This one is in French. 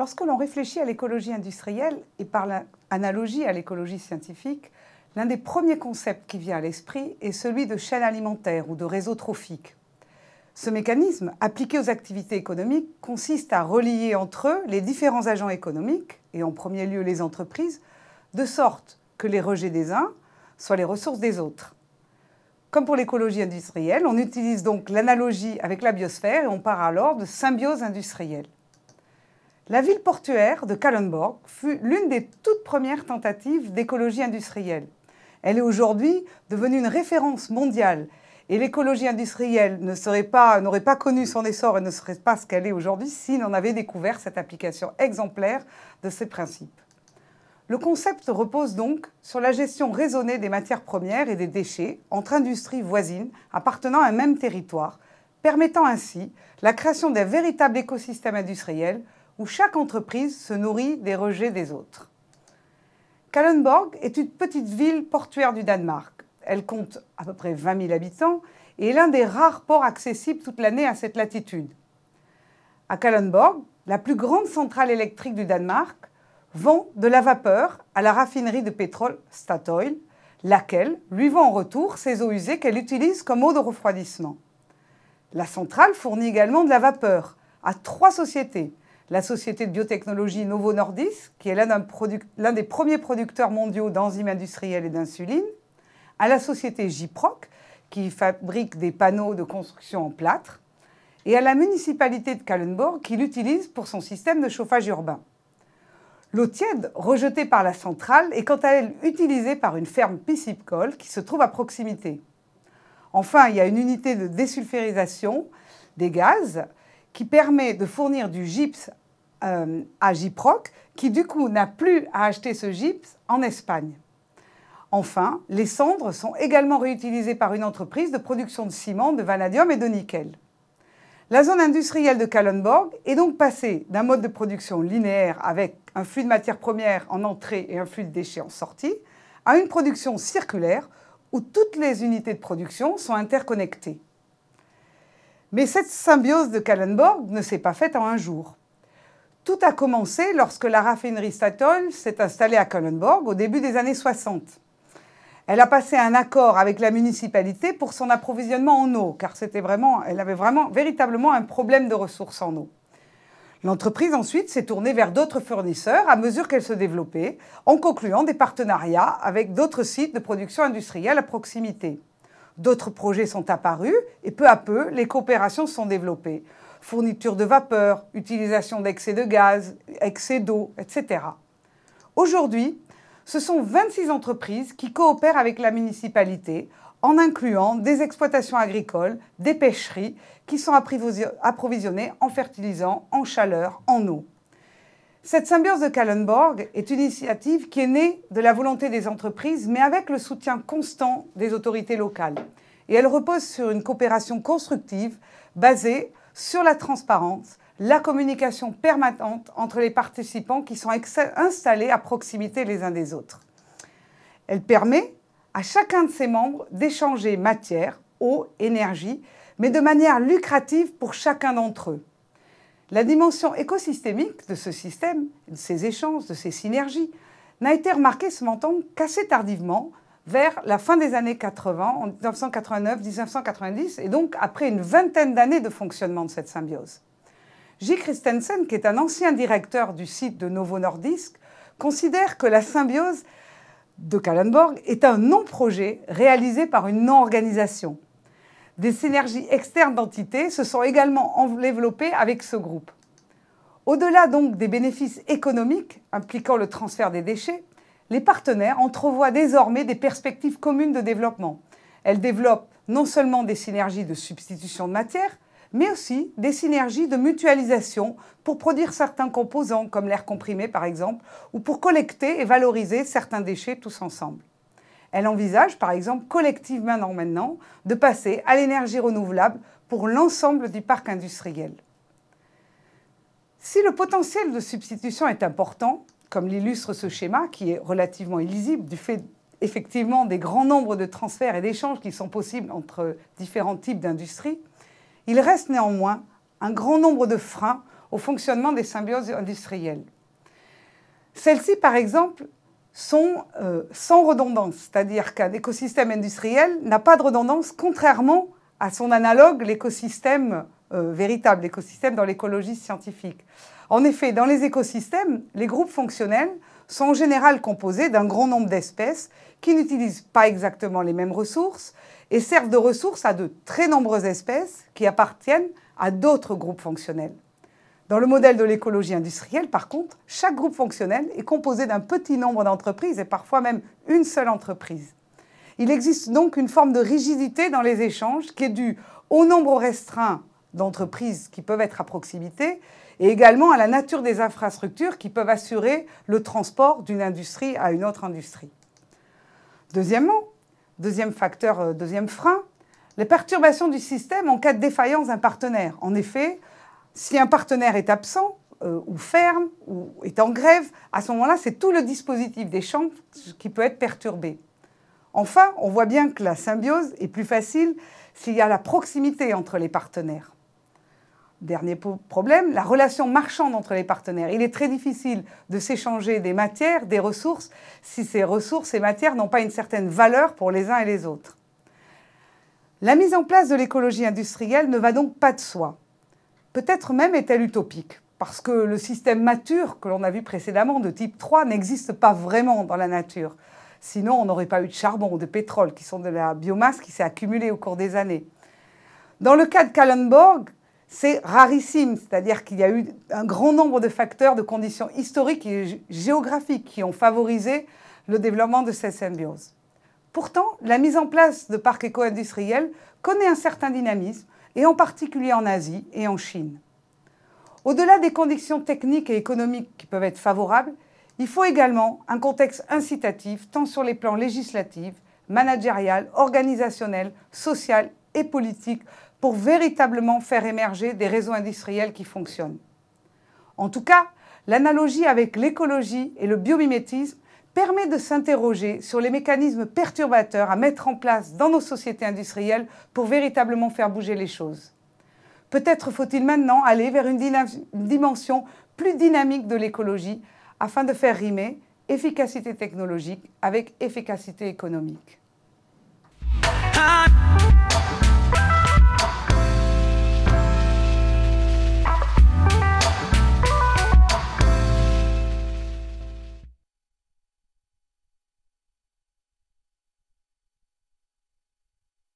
Lorsque l'on réfléchit à l'écologie industrielle et par l'analogie à l'écologie scientifique, l'un des premiers concepts qui vient à l'esprit est celui de chaîne alimentaire ou de réseau trophique. Ce mécanisme, appliqué aux activités économiques, consiste à relier entre eux les différents agents économiques, et en premier lieu les entreprises, de sorte que les rejets des uns soient les ressources des autres. Comme pour l'écologie industrielle, on utilise donc l'analogie avec la biosphère et on parle alors de symbiose industrielle. La ville portuaire de Kallenborg fut l'une des toutes premières tentatives d'écologie industrielle. Elle est aujourd'hui devenue une référence mondiale et l'écologie industrielle n'aurait pas, pas, connu son essor et ne serait pas ce qu'elle est aujourd'hui si l'on avait découvert cette application exemplaire de ces principes. Le concept repose donc sur la gestion raisonnée des matières premières et des déchets entre industries voisines appartenant à un même territoire, permettant ainsi la création d'un véritable écosystème industriel où chaque entreprise se nourrit des rejets des autres. Kallenborg est une petite ville portuaire du Danemark. Elle compte à peu près 20 000 habitants et est l'un des rares ports accessibles toute l'année à cette latitude. À Kallenborg, la plus grande centrale électrique du Danemark, vend de la vapeur à la raffinerie de pétrole Statoil, laquelle lui vend en retour ses eaux usées qu'elle utilise comme eau de refroidissement. La centrale fournit également de la vapeur à trois sociétés. La société de biotechnologie Novo Nordisk, qui est l'un des premiers producteurs mondiaux d'enzymes industrielles et d'insuline, à la société Jiproc, qui fabrique des panneaux de construction en plâtre, et à la municipalité de Kallenborg, qui l'utilise pour son système de chauffage urbain. L'eau tiède rejetée par la centrale est quant à elle utilisée par une ferme piscicole qui se trouve à proximité. Enfin, il y a une unité de désulfurisation des gaz qui permet de fournir du gypse euh, à Gyproc, qui du coup n'a plus à acheter ce gypse en Espagne. Enfin, les cendres sont également réutilisées par une entreprise de production de ciment, de vanadium et de nickel. La zone industrielle de Kallenborg est donc passée d'un mode de production linéaire avec un flux de matières premières en entrée et un flux de déchets en sortie, à une production circulaire où toutes les unités de production sont interconnectées. Mais cette symbiose de Kallenborg ne s'est pas faite en un jour. Tout a commencé lorsque la raffinerie Statoil s'est installée à Kallenborg au début des années 60. Elle a passé un accord avec la municipalité pour son approvisionnement en eau, car c'était vraiment, elle avait vraiment véritablement un problème de ressources en eau. L'entreprise ensuite s'est tournée vers d'autres fournisseurs à mesure qu'elle se développait, en concluant des partenariats avec d'autres sites de production industrielle à proximité. D'autres projets sont apparus et peu à peu, les coopérations sont développées. Fourniture de vapeur, utilisation d'excès de gaz, excès d'eau, etc. Aujourd'hui, ce sont 26 entreprises qui coopèrent avec la municipalité en incluant des exploitations agricoles, des pêcheries qui sont approvisionnées en fertilisants, en chaleur, en eau. Cette symbiose de Kallenborg est une initiative qui est née de la volonté des entreprises, mais avec le soutien constant des autorités locales. Et elle repose sur une coopération constructive basée sur la transparence, la communication permanente entre les participants qui sont installés à proximité les uns des autres. Elle permet à chacun de ses membres d'échanger matière, eau, énergie, mais de manière lucrative pour chacun d'entre eux. La dimension écosystémique de ce système, de ces échanges, de ces synergies, n'a été remarquée ce montant qu'assez tardivement, vers la fin des années 80, en 1989-1990, et donc après une vingtaine d'années de fonctionnement de cette symbiose. J. Christensen, qui est un ancien directeur du site de Novo Nordisk, considère que la symbiose de Kallenborg est un non-projet réalisé par une non-organisation. Des synergies externes d'entités se sont également développées avec ce groupe. Au-delà donc des bénéfices économiques impliquant le transfert des déchets, les partenaires entrevoient désormais des perspectives communes de développement. Elles développent non seulement des synergies de substitution de matière, mais aussi des synergies de mutualisation pour produire certains composants, comme l'air comprimé par exemple, ou pour collecter et valoriser certains déchets tous ensemble. Elle envisage par exemple collectivement maintenant de passer à l'énergie renouvelable pour l'ensemble du parc industriel. Si le potentiel de substitution est important, comme l'illustre ce schéma qui est relativement illisible du fait effectivement des grands nombres de transferts et d'échanges qui sont possibles entre différents types d'industries, il reste néanmoins un grand nombre de freins au fonctionnement des symbioses industrielles. Celles-ci, par exemple, sont euh, sans redondance, c'est-à-dire qu'un écosystème industriel n'a pas de redondance, contrairement à son analogue, l'écosystème euh, véritable, l'écosystème dans l'écologie scientifique. En effet, dans les écosystèmes, les groupes fonctionnels sont en général composés d'un grand nombre d'espèces qui n'utilisent pas exactement les mêmes ressources et servent de ressources à de très nombreuses espèces qui appartiennent à d'autres groupes fonctionnels. Dans le modèle de l'écologie industrielle, par contre, chaque groupe fonctionnel est composé d'un petit nombre d'entreprises et parfois même une seule entreprise. Il existe donc une forme de rigidité dans les échanges qui est due au nombre restreint d'entreprises qui peuvent être à proximité et également à la nature des infrastructures qui peuvent assurer le transport d'une industrie à une autre industrie. Deuxièmement, deuxième facteur, euh, deuxième frein, les perturbations du système en cas de défaillance d'un partenaire. En effet, si un partenaire est absent euh, ou ferme ou est en grève, à ce moment-là, c'est tout le dispositif d'échange qui peut être perturbé. Enfin, on voit bien que la symbiose est plus facile s'il y a la proximité entre les partenaires. Dernier problème, la relation marchande entre les partenaires. Il est très difficile de s'échanger des matières, des ressources, si ces ressources et matières n'ont pas une certaine valeur pour les uns et les autres. La mise en place de l'écologie industrielle ne va donc pas de soi. Peut-être même est-elle utopique, parce que le système mature que l'on a vu précédemment de type 3 n'existe pas vraiment dans la nature. Sinon, on n'aurait pas eu de charbon ou de pétrole, qui sont de la biomasse qui s'est accumulée au cours des années. Dans le cas de Kallenborg, c'est rarissime, c'est-à-dire qu'il y a eu un grand nombre de facteurs, de conditions historiques et géographiques qui ont favorisé le développement de cette symbiose. Pourtant, la mise en place de parcs éco-industriels connaît un certain dynamisme et en particulier en Asie et en Chine. Au-delà des conditions techniques et économiques qui peuvent être favorables, il faut également un contexte incitatif tant sur les plans législatifs, managérial, organisationnel, social et politique pour véritablement faire émerger des réseaux industriels qui fonctionnent. En tout cas, l'analogie avec l'écologie et le biomimétisme permet de s'interroger sur les mécanismes perturbateurs à mettre en place dans nos sociétés industrielles pour véritablement faire bouger les choses. Peut-être faut-il maintenant aller vers une, dimension plus dynamique de l'écologie afin de faire rimer efficacité technologique avec efficacité économique.